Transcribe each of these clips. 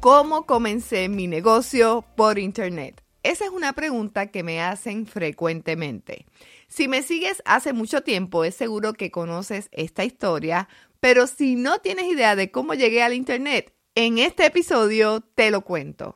¿Cómo comencé mi negocio por Internet? Esa es una pregunta que me hacen frecuentemente. Si me sigues hace mucho tiempo, es seguro que conoces esta historia, pero si no tienes idea de cómo llegué al Internet, en este episodio te lo cuento.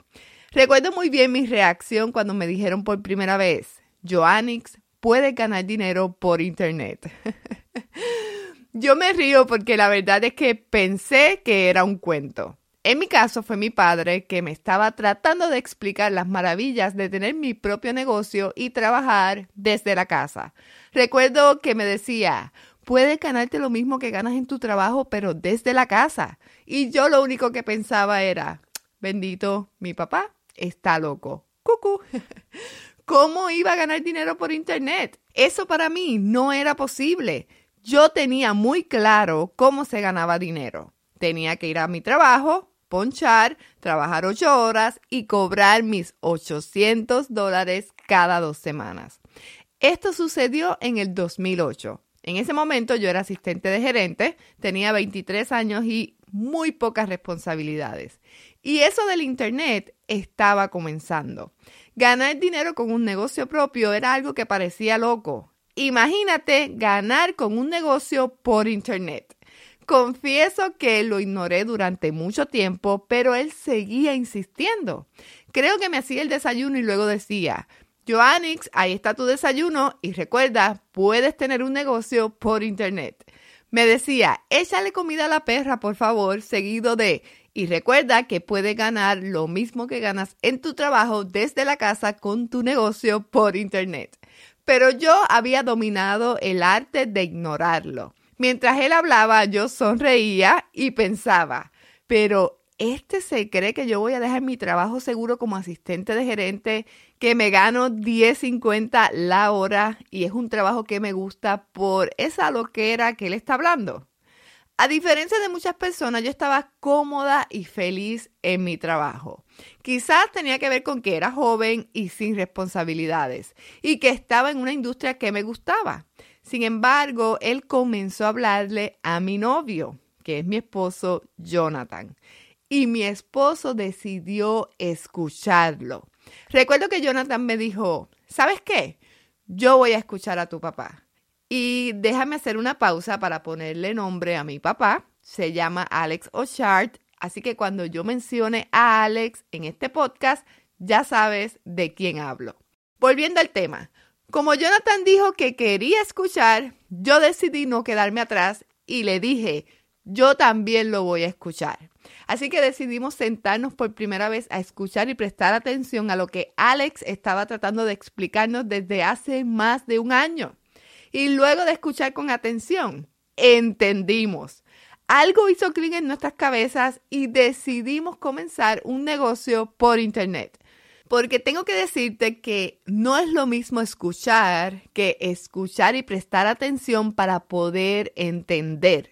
Recuerdo muy bien mi reacción cuando me dijeron por primera vez, Joannix puede ganar dinero por Internet. Yo me río porque la verdad es que pensé que era un cuento. En mi caso fue mi padre que me estaba tratando de explicar las maravillas de tener mi propio negocio y trabajar desde la casa. Recuerdo que me decía, puedes ganarte lo mismo que ganas en tu trabajo, pero desde la casa. Y yo lo único que pensaba era, bendito, mi papá está loco. Cucu. ¿Cómo iba a ganar dinero por internet? Eso para mí no era posible. Yo tenía muy claro cómo se ganaba dinero. Tenía que ir a mi trabajo, ponchar, trabajar ocho horas y cobrar mis 800 dólares cada dos semanas. Esto sucedió en el 2008. En ese momento yo era asistente de gerente, tenía 23 años y muy pocas responsabilidades. Y eso del Internet estaba comenzando. Ganar dinero con un negocio propio era algo que parecía loco. Imagínate ganar con un negocio por Internet. Confieso que lo ignoré durante mucho tiempo, pero él seguía insistiendo. Creo que me hacía el desayuno y luego decía, Joannix, ahí está tu desayuno y recuerda, puedes tener un negocio por internet. Me decía, échale comida a la perra, por favor, seguido de, y recuerda que puedes ganar lo mismo que ganas en tu trabajo desde la casa con tu negocio por internet. Pero yo había dominado el arte de ignorarlo. Mientras él hablaba, yo sonreía y pensaba, pero este se cree que yo voy a dejar mi trabajo seguro como asistente de gerente, que me gano 10.50 la hora y es un trabajo que me gusta por esa loquera que él está hablando. A diferencia de muchas personas, yo estaba cómoda y feliz en mi trabajo. Quizás tenía que ver con que era joven y sin responsabilidades y que estaba en una industria que me gustaba. Sin embargo, él comenzó a hablarle a mi novio, que es mi esposo Jonathan, y mi esposo decidió escucharlo. Recuerdo que Jonathan me dijo, ¿sabes qué? Yo voy a escuchar a tu papá. Y déjame hacer una pausa para ponerle nombre a mi papá. Se llama Alex O'Shart. Así que cuando yo mencione a Alex en este podcast, ya sabes de quién hablo. Volviendo al tema, como Jonathan dijo que quería escuchar, yo decidí no quedarme atrás y le dije, yo también lo voy a escuchar. Así que decidimos sentarnos por primera vez a escuchar y prestar atención a lo que Alex estaba tratando de explicarnos desde hace más de un año. Y luego de escuchar con atención, entendimos. Algo hizo clic en nuestras cabezas y decidimos comenzar un negocio por Internet. Porque tengo que decirte que no es lo mismo escuchar que escuchar y prestar atención para poder entender.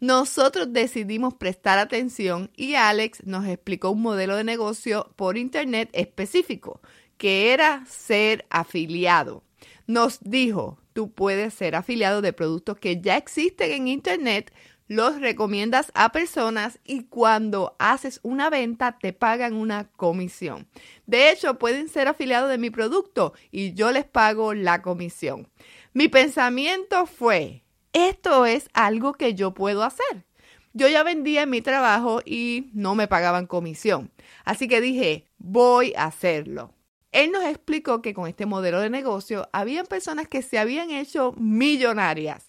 Nosotros decidimos prestar atención y Alex nos explicó un modelo de negocio por internet específico, que era ser afiliado. Nos dijo, tú puedes ser afiliado de productos que ya existen en internet, los recomiendas a personas y cuando haces una venta te pagan una comisión. De hecho, pueden ser afiliados de mi producto y yo les pago la comisión. Mi pensamiento fue, esto es algo que yo puedo hacer. Yo ya vendía en mi trabajo y no me pagaban comisión. Así que dije, voy a hacerlo. Él nos explicó que con este modelo de negocio habían personas que se habían hecho millonarias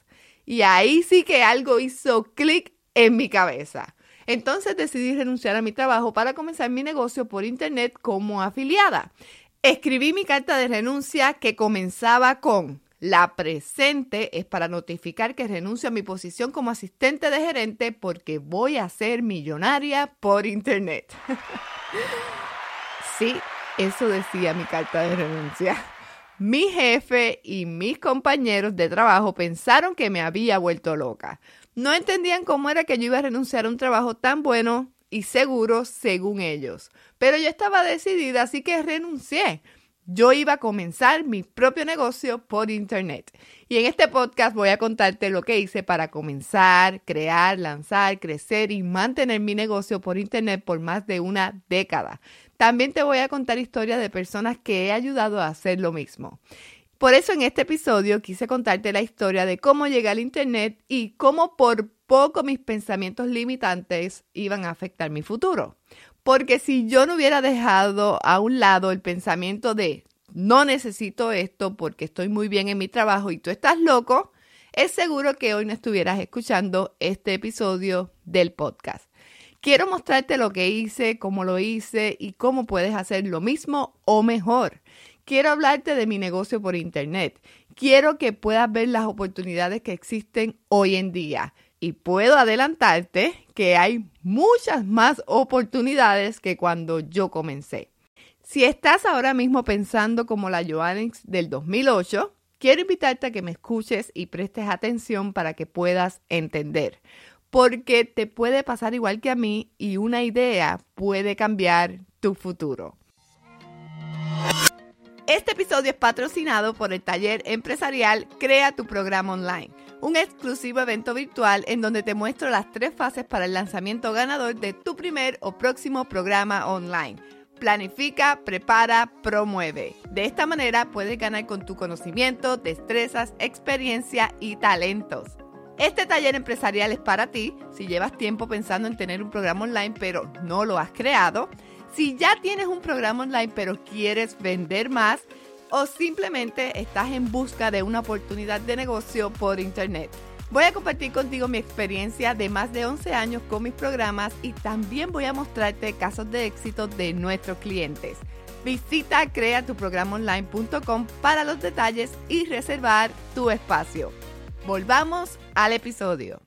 y ahí sí que algo hizo clic en mi cabeza. Entonces decidí renunciar a mi trabajo para comenzar mi negocio por internet como afiliada. Escribí mi carta de renuncia que comenzaba con la presente es para notificar que renuncio a mi posición como asistente de gerente porque voy a ser millonaria por internet. Sí, eso decía mi carta de renuncia. Mi jefe y mis compañeros de trabajo pensaron que me había vuelto loca. No entendían cómo era que yo iba a renunciar a un trabajo tan bueno y seguro según ellos. Pero yo estaba decidida, así que renuncié. Yo iba a comenzar mi propio negocio por internet. Y en este podcast voy a contarte lo que hice para comenzar, crear, lanzar, crecer y mantener mi negocio por internet por más de una década. También te voy a contar historias de personas que he ayudado a hacer lo mismo. Por eso en este episodio quise contarte la historia de cómo llegué al Internet y cómo por poco mis pensamientos limitantes iban a afectar mi futuro. Porque si yo no hubiera dejado a un lado el pensamiento de no necesito esto porque estoy muy bien en mi trabajo y tú estás loco, es seguro que hoy no estuvieras escuchando este episodio del podcast. Quiero mostrarte lo que hice, cómo lo hice y cómo puedes hacer lo mismo o mejor. Quiero hablarte de mi negocio por Internet. Quiero que puedas ver las oportunidades que existen hoy en día. Y puedo adelantarte que hay muchas más oportunidades que cuando yo comencé. Si estás ahora mismo pensando como la Joannix del 2008, quiero invitarte a que me escuches y prestes atención para que puedas entender. Porque te puede pasar igual que a mí y una idea puede cambiar tu futuro. Este episodio es patrocinado por el taller empresarial Crea tu programa online, un exclusivo evento virtual en donde te muestro las tres fases para el lanzamiento ganador de tu primer o próximo programa online. Planifica, prepara, promueve. De esta manera puedes ganar con tu conocimiento, destrezas, experiencia y talentos. Este taller empresarial es para ti si llevas tiempo pensando en tener un programa online pero no lo has creado si ya tienes un programa online pero quieres vender más o simplemente estás en busca de una oportunidad de negocio por internet. Voy a compartir contigo mi experiencia de más de 11 años con mis programas y también voy a mostrarte casos de éxito de nuestros clientes. Visita creatuprogramonline.com para los detalles y reservar tu espacio. Volvamos al episodio.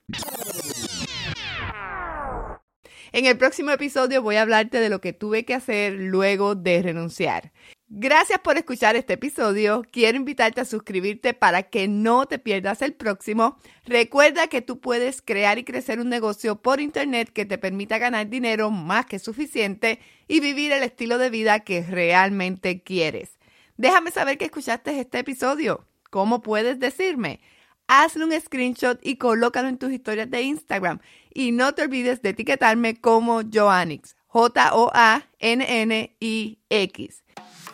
En el próximo episodio voy a hablarte de lo que tuve que hacer luego de renunciar. Gracias por escuchar este episodio. Quiero invitarte a suscribirte para que no te pierdas el próximo. Recuerda que tú puedes crear y crecer un negocio por internet que te permita ganar dinero más que suficiente y vivir el estilo de vida que realmente quieres. Déjame saber que escuchaste este episodio. ¿Cómo puedes decirme? Hazle un screenshot y colócalo en tus historias de Instagram. Y no te olvides de etiquetarme como Joannix, J-O-A-N-N-I-X.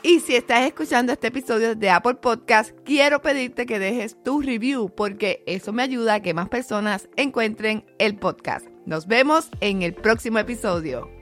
Y si estás escuchando este episodio de Apple Podcast, quiero pedirte que dejes tu review porque eso me ayuda a que más personas encuentren el podcast. Nos vemos en el próximo episodio.